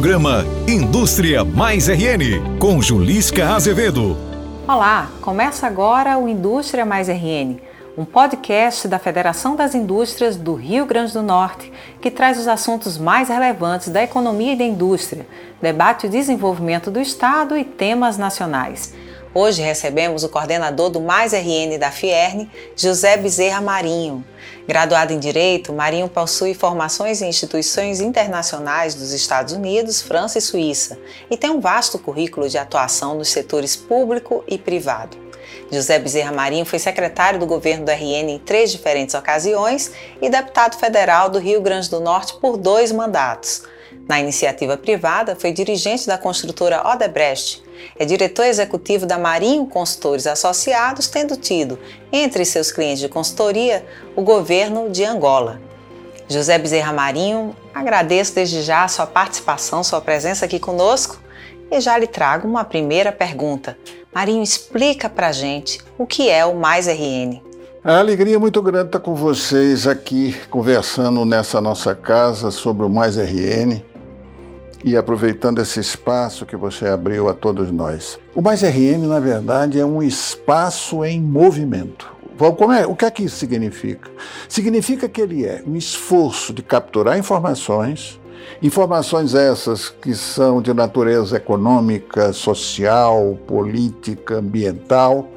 Programa Indústria Mais RN, com Julisca Azevedo. Olá, começa agora o Indústria Mais RN, um podcast da Federação das Indústrias do Rio Grande do Norte que traz os assuntos mais relevantes da economia e da indústria, debate o desenvolvimento do Estado e temas nacionais. Hoje recebemos o coordenador do Mais RN da Fierne, José Bezerra Marinho. Graduado em Direito, Marinho possui formações em instituições internacionais dos Estados Unidos, França e Suíça e tem um vasto currículo de atuação nos setores público e privado. José Bezerra Marinho foi secretário do governo do RN em três diferentes ocasiões e deputado federal do Rio Grande do Norte por dois mandatos. Na iniciativa privada, foi dirigente da construtora Odebrecht. É diretor executivo da Marinho Consultores Associados, tendo tido, entre seus clientes de consultoria, o governo de Angola. José Bezerra Marinho, agradeço desde já a sua participação, sua presença aqui conosco e já lhe trago uma primeira pergunta. Marinho, explica pra gente o que é o Mais RN. A alegria é muito grande estar com vocês aqui conversando nessa nossa casa sobre o Mais RN e aproveitando esse espaço que você abriu a todos nós. O Mais RN, na verdade, é um espaço em movimento. É, o que é que isso significa? Significa que ele é um esforço de capturar informações, informações essas que são de natureza econômica, social, política, ambiental,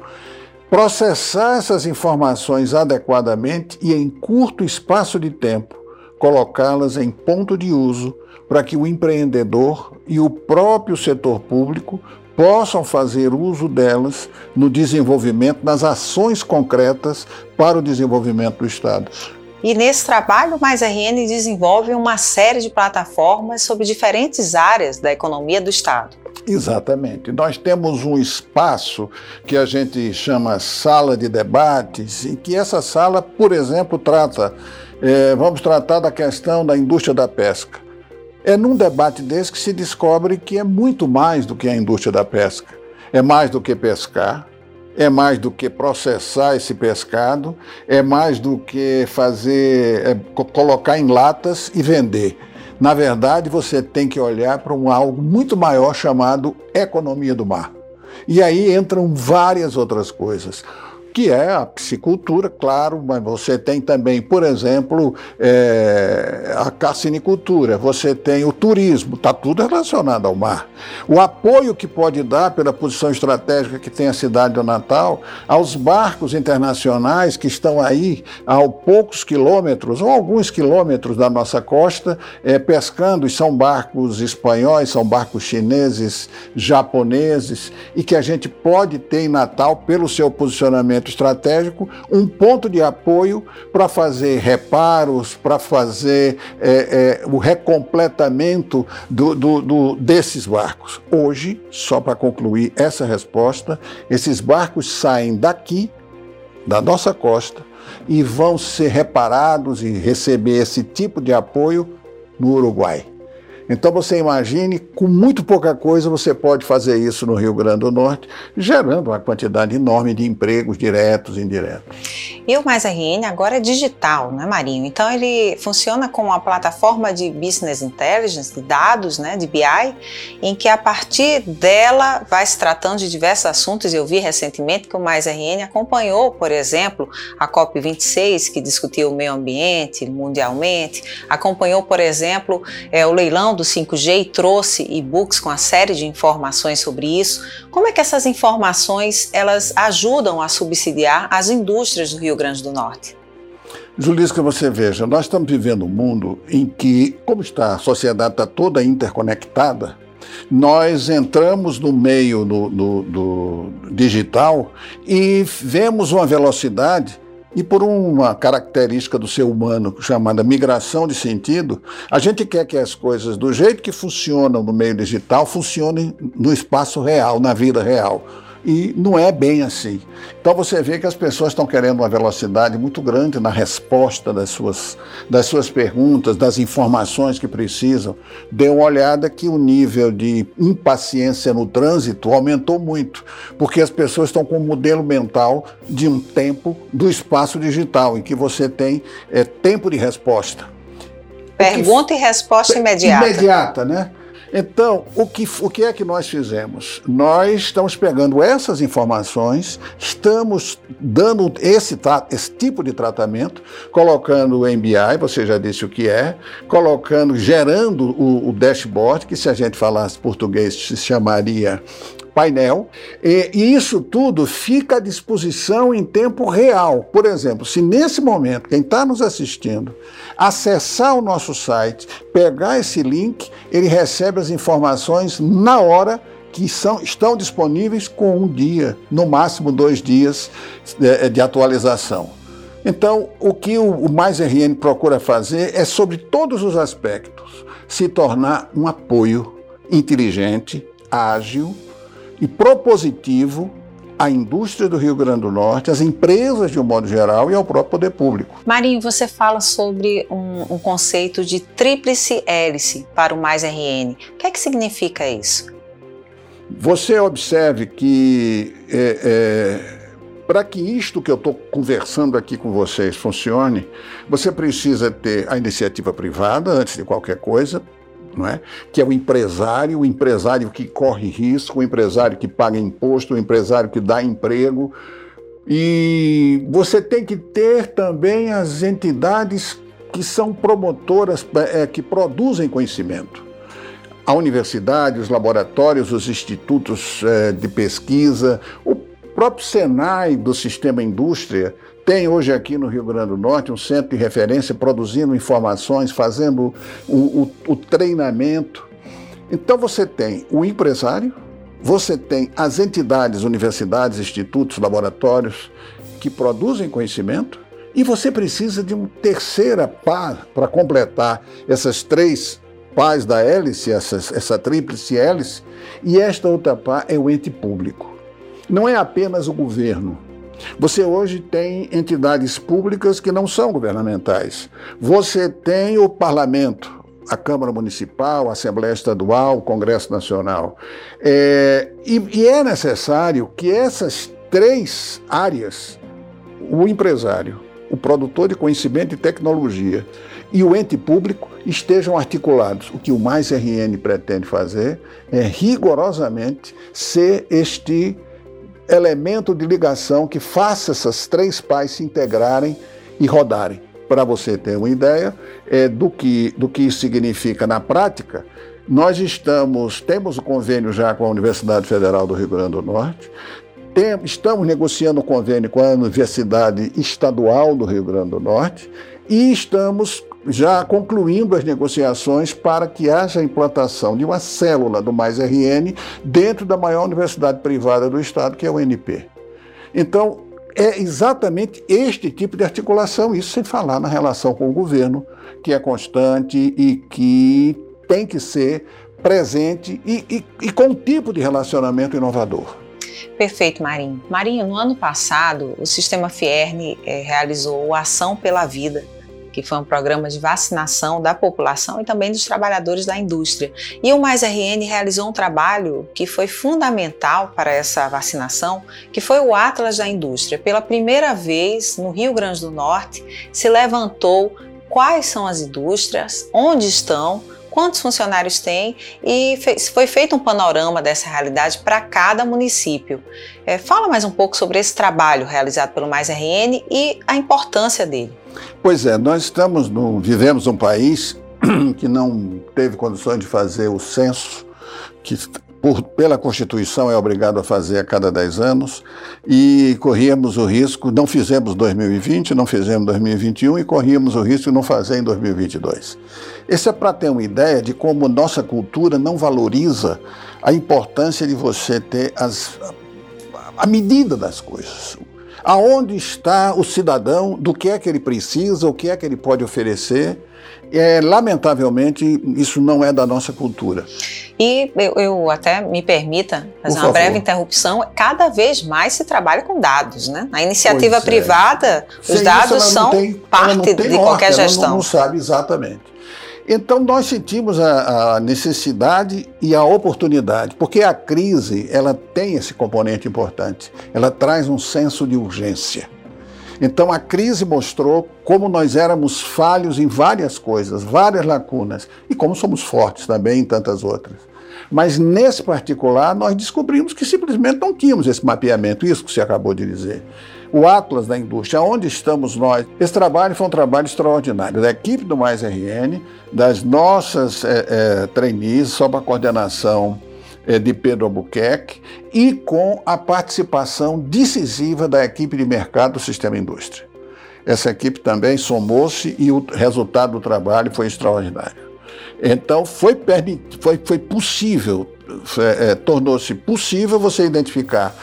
processar essas informações adequadamente e em curto espaço de tempo colocá-las em ponto de uso para que o empreendedor e o próprio setor público possam fazer uso delas no desenvolvimento, nas ações concretas para o desenvolvimento do Estado. E nesse trabalho, o Mais RN desenvolve uma série de plataformas sobre diferentes áreas da economia do Estado. Exatamente. Nós temos um espaço que a gente chama sala de debates, em que essa sala, por exemplo, trata, é, vamos tratar da questão da indústria da pesca. É num debate desse que se descobre que é muito mais do que a indústria da pesca. É mais do que pescar, é mais do que processar esse pescado, é mais do que fazer, é, colocar em latas e vender. Na verdade, você tem que olhar para um algo muito maior chamado economia do mar. E aí entram várias outras coisas que é a piscicultura, claro, mas você tem também, por exemplo, é, a carcinicultura, você tem o turismo, está tudo relacionado ao mar. O apoio que pode dar pela posição estratégica que tem a cidade do Natal aos barcos internacionais que estão aí a poucos quilômetros ou alguns quilômetros da nossa costa é, pescando, e são barcos espanhóis, são barcos chineses, japoneses, e que a gente pode ter em Natal pelo seu posicionamento estratégico, um ponto de apoio para fazer reparos, para fazer é, é, o recompletamento do, do, do, desses barcos. Hoje, só para concluir essa resposta, esses barcos saem daqui, da nossa costa, e vão ser reparados e receber esse tipo de apoio no Uruguai. Então você imagine, com muito pouca coisa você pode fazer isso no Rio Grande do Norte, gerando uma quantidade enorme de empregos diretos e indiretos. E o Mais RN agora é digital, né, Marinho? Então ele funciona como uma plataforma de business intelligence, de dados, né, de BI, em que a partir dela vai se tratando de diversos assuntos. Eu vi recentemente que o Mais RN acompanhou, por exemplo, a COP26, que discutiu o meio ambiente mundialmente, acompanhou, por exemplo, é, o leilão do 5G e trouxe e-books com a série de informações sobre isso. Como é que essas informações elas ajudam a subsidiar as indústrias do Rio Grande do Norte? Julisca, você veja, nós estamos vivendo um mundo em que, como está, a sociedade está toda interconectada, nós entramos no meio do digital e vemos uma velocidade e por uma característica do ser humano chamada migração de sentido, a gente quer que as coisas, do jeito que funcionam no meio digital, funcionem no espaço real, na vida real e não é bem assim. Então você vê que as pessoas estão querendo uma velocidade muito grande na resposta das suas, das suas perguntas, das informações que precisam. Dê uma olhada que o nível de impaciência no trânsito aumentou muito, porque as pessoas estão com um modelo mental de um tempo do espaço digital, em que você tem é, tempo de resposta. Pergunta que, e resposta imediata. Imediata, né? Então, o que, o que é que nós fizemos? Nós estamos pegando essas informações, estamos dando esse, esse tipo de tratamento, colocando o MBI, você já disse o que é, colocando, gerando o, o dashboard, que se a gente falasse português se chamaria painel, e, e, isso tudo fica à disposição em tempo real. Por exemplo, se nesse momento quem está nos assistindo acessar o nosso site, pegar esse link, ele recebe as informações na hora que são, estão disponíveis com um dia, no máximo dois dias de, é, de atualização. Então, o que o, o Mais RN procura fazer é, sobre todos os aspectos, se tornar um apoio inteligente, ágil, e propositivo à indústria do Rio Grande do Norte, às empresas de um modo geral e ao próprio poder público. Marinho, você fala sobre um, um conceito de tríplice hélice para o Mais RN. O que é que significa isso? Você observe que é, é, para que isto que eu estou conversando aqui com vocês funcione, você precisa ter a iniciativa privada antes de qualquer coisa, não é? que é o empresário, o empresário que corre risco, o empresário que paga imposto, o empresário que dá emprego. E você tem que ter também as entidades que são promotoras, é, que produzem conhecimento. A universidade, os laboratórios, os institutos é, de pesquisa, o próprio Senai do sistema indústria tem hoje aqui no Rio Grande do Norte um centro de referência produzindo informações, fazendo o, o, o treinamento. Então você tem o empresário, você tem as entidades, universidades, institutos, laboratórios que produzem conhecimento, e você precisa de uma terceira par para completar essas três pás da hélice, essa, essa tríplice hélice, e esta outra par é o ente público. Não é apenas o governo, você hoje tem entidades públicas que não são governamentais. Você tem o parlamento, a Câmara Municipal, a Assembleia Estadual, o Congresso Nacional. É, e, e é necessário que essas três áreas, o empresário, o produtor de conhecimento e tecnologia e o ente público estejam articulados. O que o Mais RN pretende fazer é rigorosamente ser este elemento de ligação que faça essas três pais se integrarem e rodarem. Para você ter uma ideia é, do, que, do que isso significa na prática, nós estamos, temos o um convênio já com a Universidade Federal do Rio Grande do Norte, tem, estamos negociando o um convênio com a Universidade Estadual do Rio Grande do Norte e estamos já concluindo as negociações para que haja a implantação de uma célula do Mais RN dentro da maior universidade privada do estado, que é o UNP. Então, é exatamente este tipo de articulação, isso sem falar na relação com o governo, que é constante e que tem que ser presente e, e, e com um tipo de relacionamento inovador. Perfeito, Marinho. Marinho, no ano passado, o Sistema Fierne é, realizou a Ação pela Vida, que foi um programa de vacinação da população e também dos trabalhadores da indústria. E o Mais RN realizou um trabalho que foi fundamental para essa vacinação, que foi o Atlas da Indústria. Pela primeira vez no Rio Grande do Norte se levantou quais são as indústrias, onde estão, quantos funcionários tem e foi feito um panorama dessa realidade para cada município. É, fala mais um pouco sobre esse trabalho realizado pelo Mais RN e a importância dele. Pois é, nós estamos no, vivemos um país que não teve condições de fazer o censo, que por, pela Constituição é obrigado a fazer a cada 10 anos, e corríamos o risco, não fizemos 2020, não fizemos 2021 e corríamos o risco de não fazer em 2022. Esse é para ter uma ideia de como nossa cultura não valoriza a importância de você ter as, a medida das coisas. Aonde está o cidadão, do que é que ele precisa, o que é que ele pode oferecer. É, lamentavelmente, isso não é da nossa cultura. E eu, eu até me permita fazer uma breve interrupção. Cada vez mais se trabalha com dados, né? Na iniciativa pois é. privada, é. os Sem dados são tem, parte de qualquer gestão. Ela não, não sabe exatamente. Então nós sentimos a, a, necessidade e a oportunidade, porque a crise ela tem esse componente importante. Ela traz um senso de urgência. Então a crise mostrou como nós éramos falhos em várias coisas, várias lacunas, e como somos fortes também em tantas outras. Mas nesse particular, nós descobrimos que simplesmente não tínhamos esse mapeamento, isso que você acabou de dizer. O Atlas da Indústria, onde estamos nós? Esse trabalho foi um trabalho extraordinário da equipe do Mais RN, das nossas é, é, trainees, sob a coordenação de Pedro Albuquerque e com a participação decisiva da equipe de mercado do Sistema Indústria. Essa equipe também somou-se e o resultado do trabalho foi extraordinário. Então, foi, foi, foi possível, é, tornou-se possível você identificar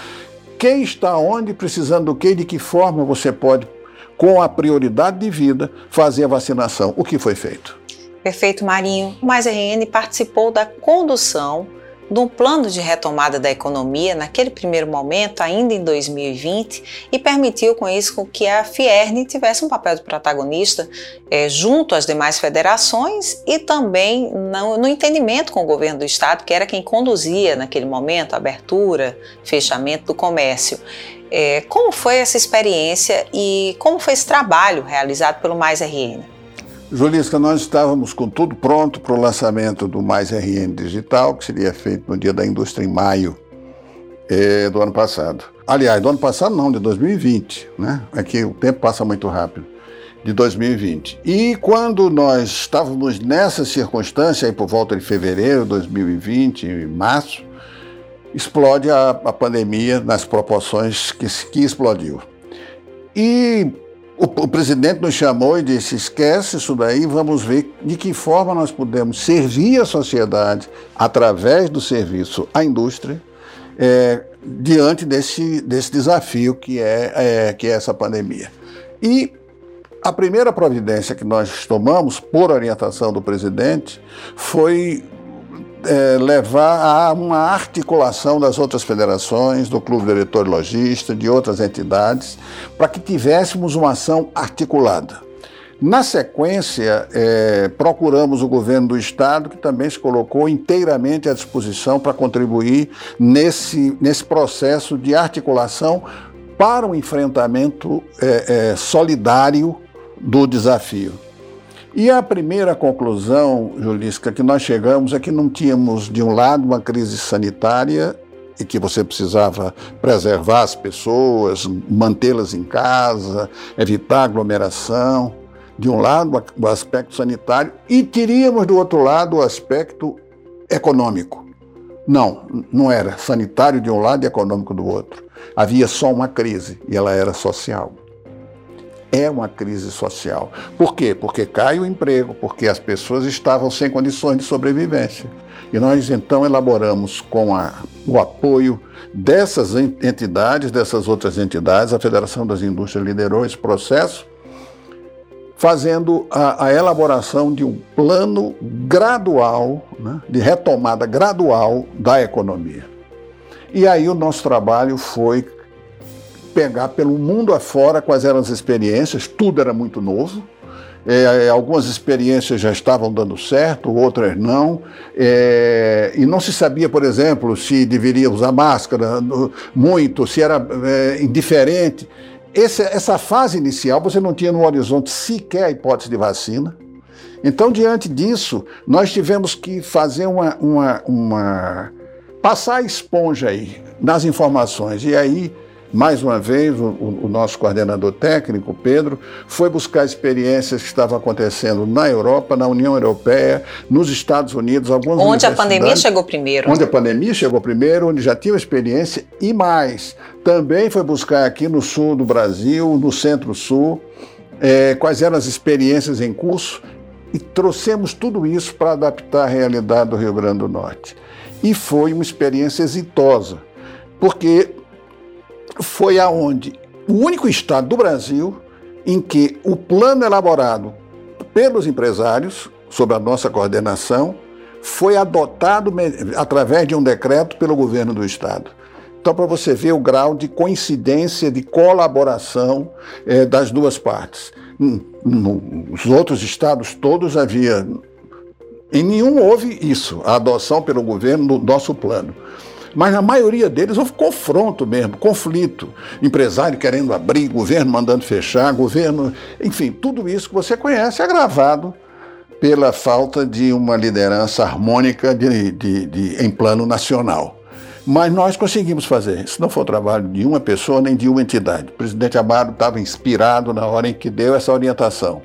quem está onde, precisando do que de que forma você pode, com a prioridade de vida, fazer a vacinação. O que foi feito? Perfeito, Marinho. O Mais RN participou da condução de um plano de retomada da economia naquele primeiro momento, ainda em 2020, e permitiu com isso que a Fierne tivesse um papel de protagonista é, junto às demais federações e também no, no, entendimento com o governo do estado, que era quem conduzia naquele momento a abertura, fechamento do comércio. É, como foi essa experiência e como foi esse trabalho realizado pelo Mais RN? Julisca, nós estávamos com tudo pronto para o lançamento do Mais RN Digital, que seria feito no Dia da Indústria em maio eh, do ano passado. Aliás, do ano passado não, de 2020, né? É que o tempo passa muito rápido. De 2020. E quando nós estávamos nessa circunstância, aí por volta de fevereiro de 2020, em março, explode a, a pandemia nas proporções que, que explodiu. E o, o, presidente nos chamou e disse: esquece isso daí, vamos ver de que forma nós podemos servir a sociedade através do serviço à indústria é, diante desse, desse desafio que é, é, que é essa pandemia. E a primeira providência que nós tomamos, por orientação do presidente, foi é, levar a uma articulação das outras federações, do Clube Diretor Logista, de outras entidades, para que tivéssemos uma ação articulada. Na sequência, é, procuramos o governo do Estado, que também se colocou inteiramente à disposição para contribuir nesse, nesse processo de articulação para o enfrentamento é, é, solidário do desafio. E a primeira conclusão, Julisca, que nós chegamos é que não tínhamos, de um lado, uma crise sanitária e que você precisava preservar as pessoas, mantê-las em casa, evitar aglomeração. De um lado, o aspecto sanitário, e teríamos, do outro lado, o aspecto econômico. Não, não era sanitário de um lado e econômico do outro. Havia só uma crise e ela era social é uma crise social. Por quê? Porque cai o emprego, porque as pessoas estavam sem condições de sobrevivência. E nós então elaboramos com a, o apoio dessas entidades, dessas outras entidades, a Federação das Indústrias liderou esse processo, fazendo a, a elaboração de um plano gradual, né, de retomada gradual da economia. E aí o nosso trabalho foi pegar pelo mundo afora quais eram as experiências, tudo era muito novo. É, algumas experiências já estavam dando certo, outras não. É, e não se sabia, por exemplo, se deveria usar máscara muito, se era é, indiferente. Esse, essa fase inicial você não tinha no horizonte sequer a hipótese de vacina. Então, diante disso, nós tivemos que fazer uma, uma, uma passar a esponja aí nas informações. E aí mais uma vez, o, o, nosso coordenador técnico, Pedro, foi buscar experiências que estavam acontecendo na Europa, na União Europeia, nos Estados Unidos, algumas Onde a pandemia chegou primeiro. Onde a pandemia chegou primeiro, onde já tinha experiência e mais. Também foi buscar aqui no sul do Brasil, no centro-sul, é, quais eram as experiências em curso e trouxemos tudo isso para adaptar a realidade do Rio Grande do Norte. E foi uma experiência exitosa, porque foi aonde o único estado do Brasil em que o plano elaborado pelos empresários, sob a nossa coordenação, foi adotado através de um decreto pelo governo do estado. Então, para você ver o grau de coincidência, de colaboração é, das duas partes. Nos outros estados todos havia. Em nenhum houve isso, a adoção pelo governo do nosso plano. Mas na maioria deles houve confronto mesmo, conflito. Empresário querendo abrir, governo mandando fechar, governo. Enfim, tudo isso que você conhece agravado pela falta de uma liderança harmônica de, de, de, em plano nacional. Mas nós conseguimos fazer. Isso não foi o trabalho de uma pessoa nem de uma entidade. O presidente Amaro estava inspirado na hora em que deu essa orientação.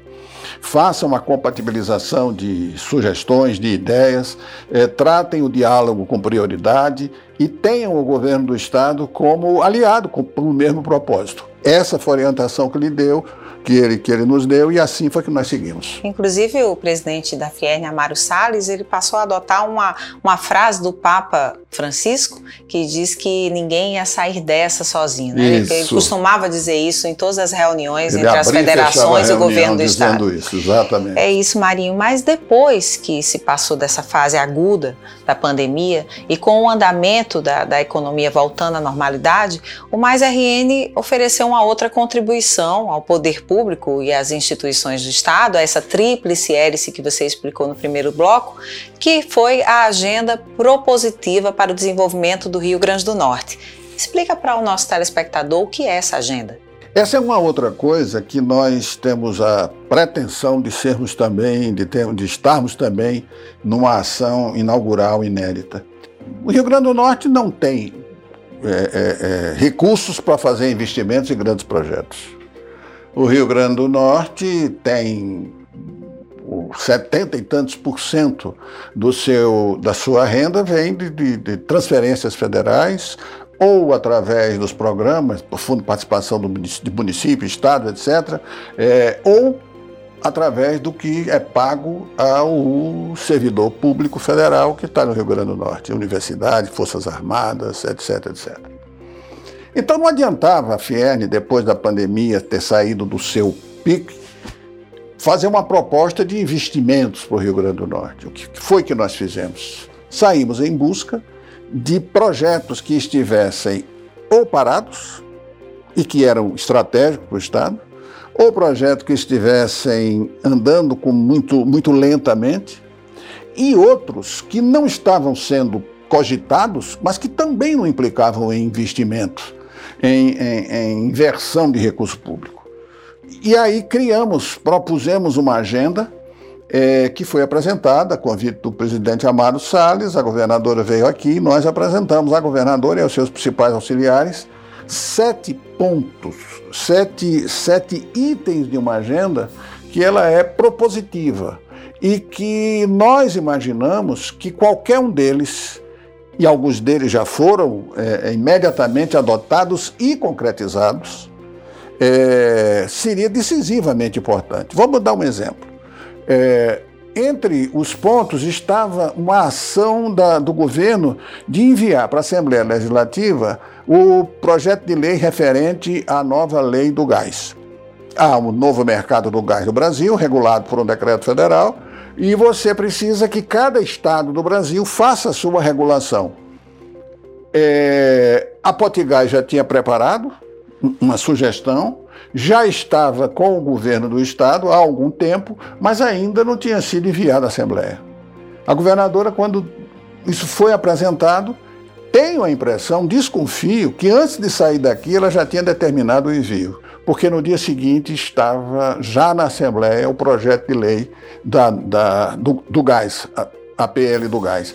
Faça uma compatibilização de sugestões, de ideias, eh, tratem o diálogo com prioridade e tenham o governo do Estado como aliado com, o mesmo propósito. Essa foi a orientação que lhe deu que ele, que ele nos deu e assim foi que nós seguimos. Inclusive o presidente da Fierne, Amaro Salles, ele passou a adotar uma, uma frase do Papa Francisco que diz que ninguém ia sair dessa sozinho. Né? Ele, ele, costumava dizer isso em todas as reuniões ele entre as federações e o governo do Estado. Isso, exatamente. É isso, Marinho. Mas depois que se passou dessa fase aguda da pandemia e com o andamento da, da economia voltando à normalidade, o Mais RN ofereceu uma outra contribuição ao poder público e as instituições do Estado, essa tríplice hélice que você explicou no primeiro bloco, que foi a agenda propositiva para o desenvolvimento do Rio Grande do Norte. Explica para o nosso telespectador o que é essa agenda. Essa é uma outra coisa que nós temos a pretensão de sermos também, de, ter, de estarmos também numa ação inaugural inédita. O Rio Grande do Norte não tem é, é, é, recursos para fazer investimentos em grandes projetos. O Rio Grande do Norte tem 70 e tantos por cento do seu, da sua renda vem de, de, de transferências federais ou através dos programas, por fundo de participação do, de município, estado, etc., é, ou através do que é pago ao servidor público federal que está no Rio Grande do Norte, universidade, forças armadas, etc., etc. Então não adiantava a Fierne, depois da pandemia, ter saído do seu pique, fazer uma proposta de investimentos para o Rio Grande do Norte. O que foi que nós fizemos? Saímos em busca de projetos que estivessem ou parados e que eram estratégicos para o Estado, ou projetos que estivessem andando com muito, muito lentamente, e outros que não estavam sendo cogitados, mas que também não implicavam em investimento em, em, em inversão de recurso público. E aí criamos, propusemos uma agenda é, que foi apresentada a convite do presidente Amado Salles, a governadora veio aqui, nós apresentamos à governadora e aos seus principais auxiliares sete pontos, sete, sete itens de uma agenda que ela é propositiva e que nós imaginamos que qualquer um deles e alguns deles já foram é, imediatamente adotados e concretizados, é, seria decisivamente importante. Vamos dar um exemplo. É, entre os pontos estava uma ação da, do governo de enviar para a Assembleia Legislativa o projeto de lei referente à nova lei do gás. Há um novo mercado do gás no Brasil, regulado por um decreto federal, e você precisa que cada estado do Brasil faça a sua regulação. É, a Potigás já tinha preparado uma sugestão, já estava com o governo do estado há algum tempo, mas ainda não tinha sido enviado à Assembleia. A governadora, quando isso foi apresentado, tenho a impressão, desconfio, que antes de sair daqui ela já tinha determinado o envio porque no dia seguinte estava já na Assembleia o projeto de lei da, da, do, do gás, a, a PL do gás.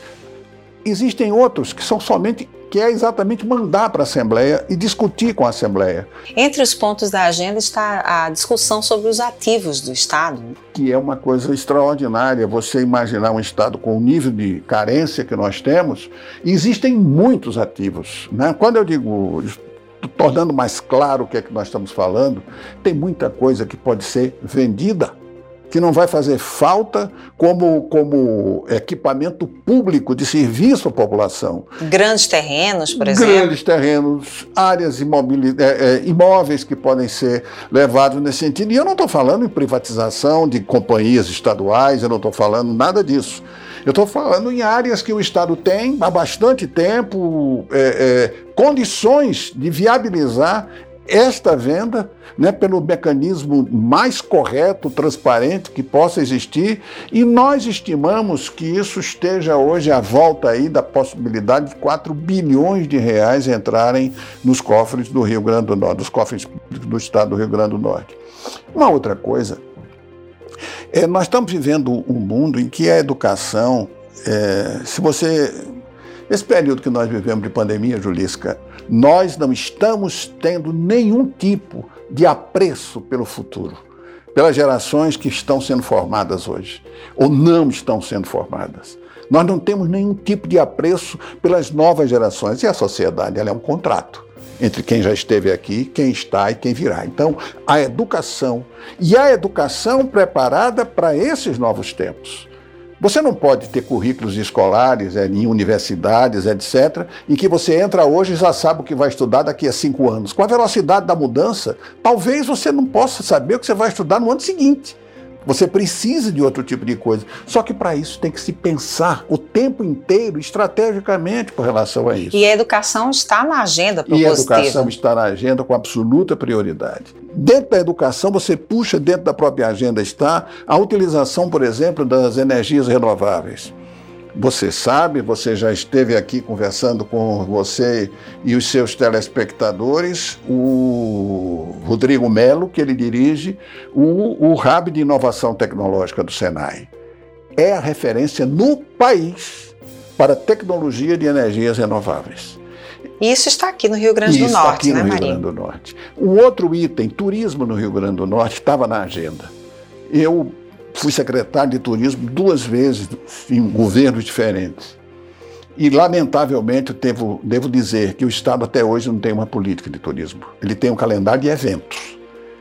Existem outros que são somente que é exatamente mandar para a Assembleia e discutir com a Assembleia. Entre os pontos da agenda está a discussão sobre os ativos do Estado. Que é uma coisa extraordinária você imaginar um Estado com o nível de carência que nós temos. Existem muitos ativos. Né? Quando eu digo tornando mais claro o que é que nós estamos falando, tem muita coisa que pode ser vendida, que não vai fazer falta como, como equipamento público de serviço à população. Grandes terrenos, por exemplo? Grandes terrenos, áreas imóveis, é, é, imóveis que podem ser levados nesse sentido. E eu não estou falando em privatização de companhias estaduais, eu não estou falando nada disso. Eu estou falando em áreas que o Estado tem há bastante tempo é, é, condições de viabilizar esta venda né, pelo mecanismo mais correto, transparente que possa existir, e nós estimamos que isso esteja hoje à volta aí da possibilidade de 4 bilhões de reais entrarem nos cofres do Rio Grande do Norte, dos cofres do estado do Rio Grande do Norte. Uma outra coisa, é, nós estamos vivendo um mundo em que a educação, é, se você. Esse período que nós vivemos de pandemia, Julisca, nós não estamos tendo nenhum tipo de apreço pelo futuro, pelas gerações que estão sendo formadas hoje, ou não estão sendo formadas. Nós não temos nenhum tipo de apreço pelas novas gerações. E a sociedade ela é um contrato entre quem já esteve aqui, quem está e quem virá. Então, a educação, e a educação preparada para esses novos tempos. Você não pode ter currículos escolares é, em universidades, etc., em que você entra hoje e já sabe o que vai estudar daqui a cinco anos. Com a velocidade da mudança, talvez você não possa saber o que você vai estudar no ano seguinte. Você precisa de outro tipo de coisa. Só que para isso tem que se pensar o tempo inteiro, estrategicamente, com relação a isso. E a educação está na agenda propositiva. E a educação está na agenda com absoluta prioridade. Dentro da educação, você puxa, dentro da própria agenda está a utilização, por exemplo, das energias renováveis. Você sabe, você já esteve aqui conversando com você e os seus telespectadores, o Rodrigo Melo, que ele dirige o, o Hub de Inovação Tecnológica do Senai. É a referência no país para tecnologia de energias renováveis. Isso está aqui no Rio Grande do Norte, está aqui né, no Rio Grande do Norte. Um outro item, turismo no Rio Grande do Norte, estava na agenda. Eu fui secretário de turismo duas vezes em governos diferentes. E, lamentavelmente, devo, devo dizer que o Estado até hoje não tem uma política de turismo. Ele tem um calendário de eventos,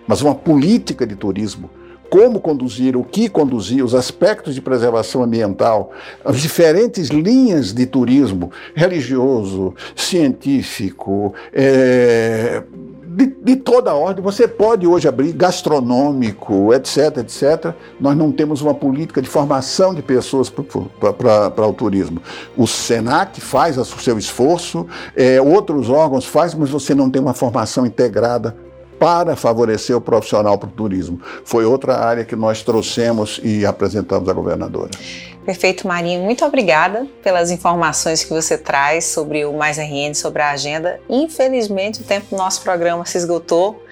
mas uma política de turismo. Como conduzir, o que conduzir, os aspectos de preservação ambiental, as diferentes linhas de turismo religioso, científico, é, de, de, toda a ordem. Você pode hoje abrir gastronômico, etc, etc. Nós não temos uma política de formação de pessoas para o turismo. O Senac faz o seu esforço, é, outros órgãos fazem, mas você não tem uma formação integrada para favorecer o profissional para o turismo. Foi outra área que nós trouxemos e apresentamos à governadora. Perfeito, Marinho. Muito obrigada pelas informações que você traz sobre o Mais RN, sobre a agenda. Infelizmente, o tempo do nosso programa se esgotou,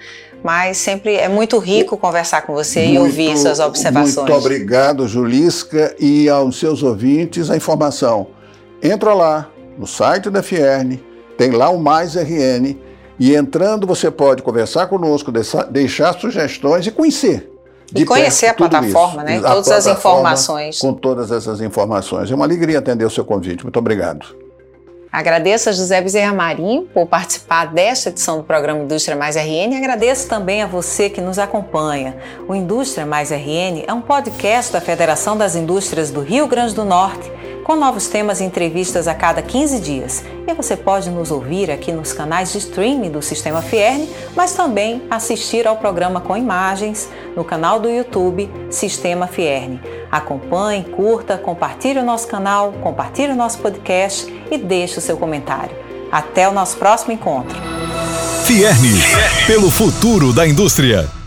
mas sempre é muito rico conversar com você muito, e ouvir suas observações. Muito obrigado, Julisca, e aos seus ouvintes a informação. Entra lá no site da Fierne, tem lá o Mais RN, e entrando você pode conversar conosco, deixar sugestões e conhecer e conhecer a plataforma, isso. né? A todas as informações. Com todas essas informações. É uma alegria atender o seu convite. Muito obrigado. Agradeço a José Bezerra Marinho por participar desta edição do programa Indústria Mais RN e agradeço também a você que nos acompanha. O Indústria Mais RN é um podcast da Federação das Indústrias do Rio Grande do Norte com novos temas e entrevistas a cada 15 dias. E você pode nos ouvir aqui nos canais de streaming do Sistema Fierne, mas também assistir ao programa com imagens no canal do YouTube Sistema Fierne. Acompanhe, curta, compartilhe o nosso canal, compartilhe o nosso podcast e deixe o seu comentário. Até o nosso próximo encontro. Fierne, pelo futuro da indústria.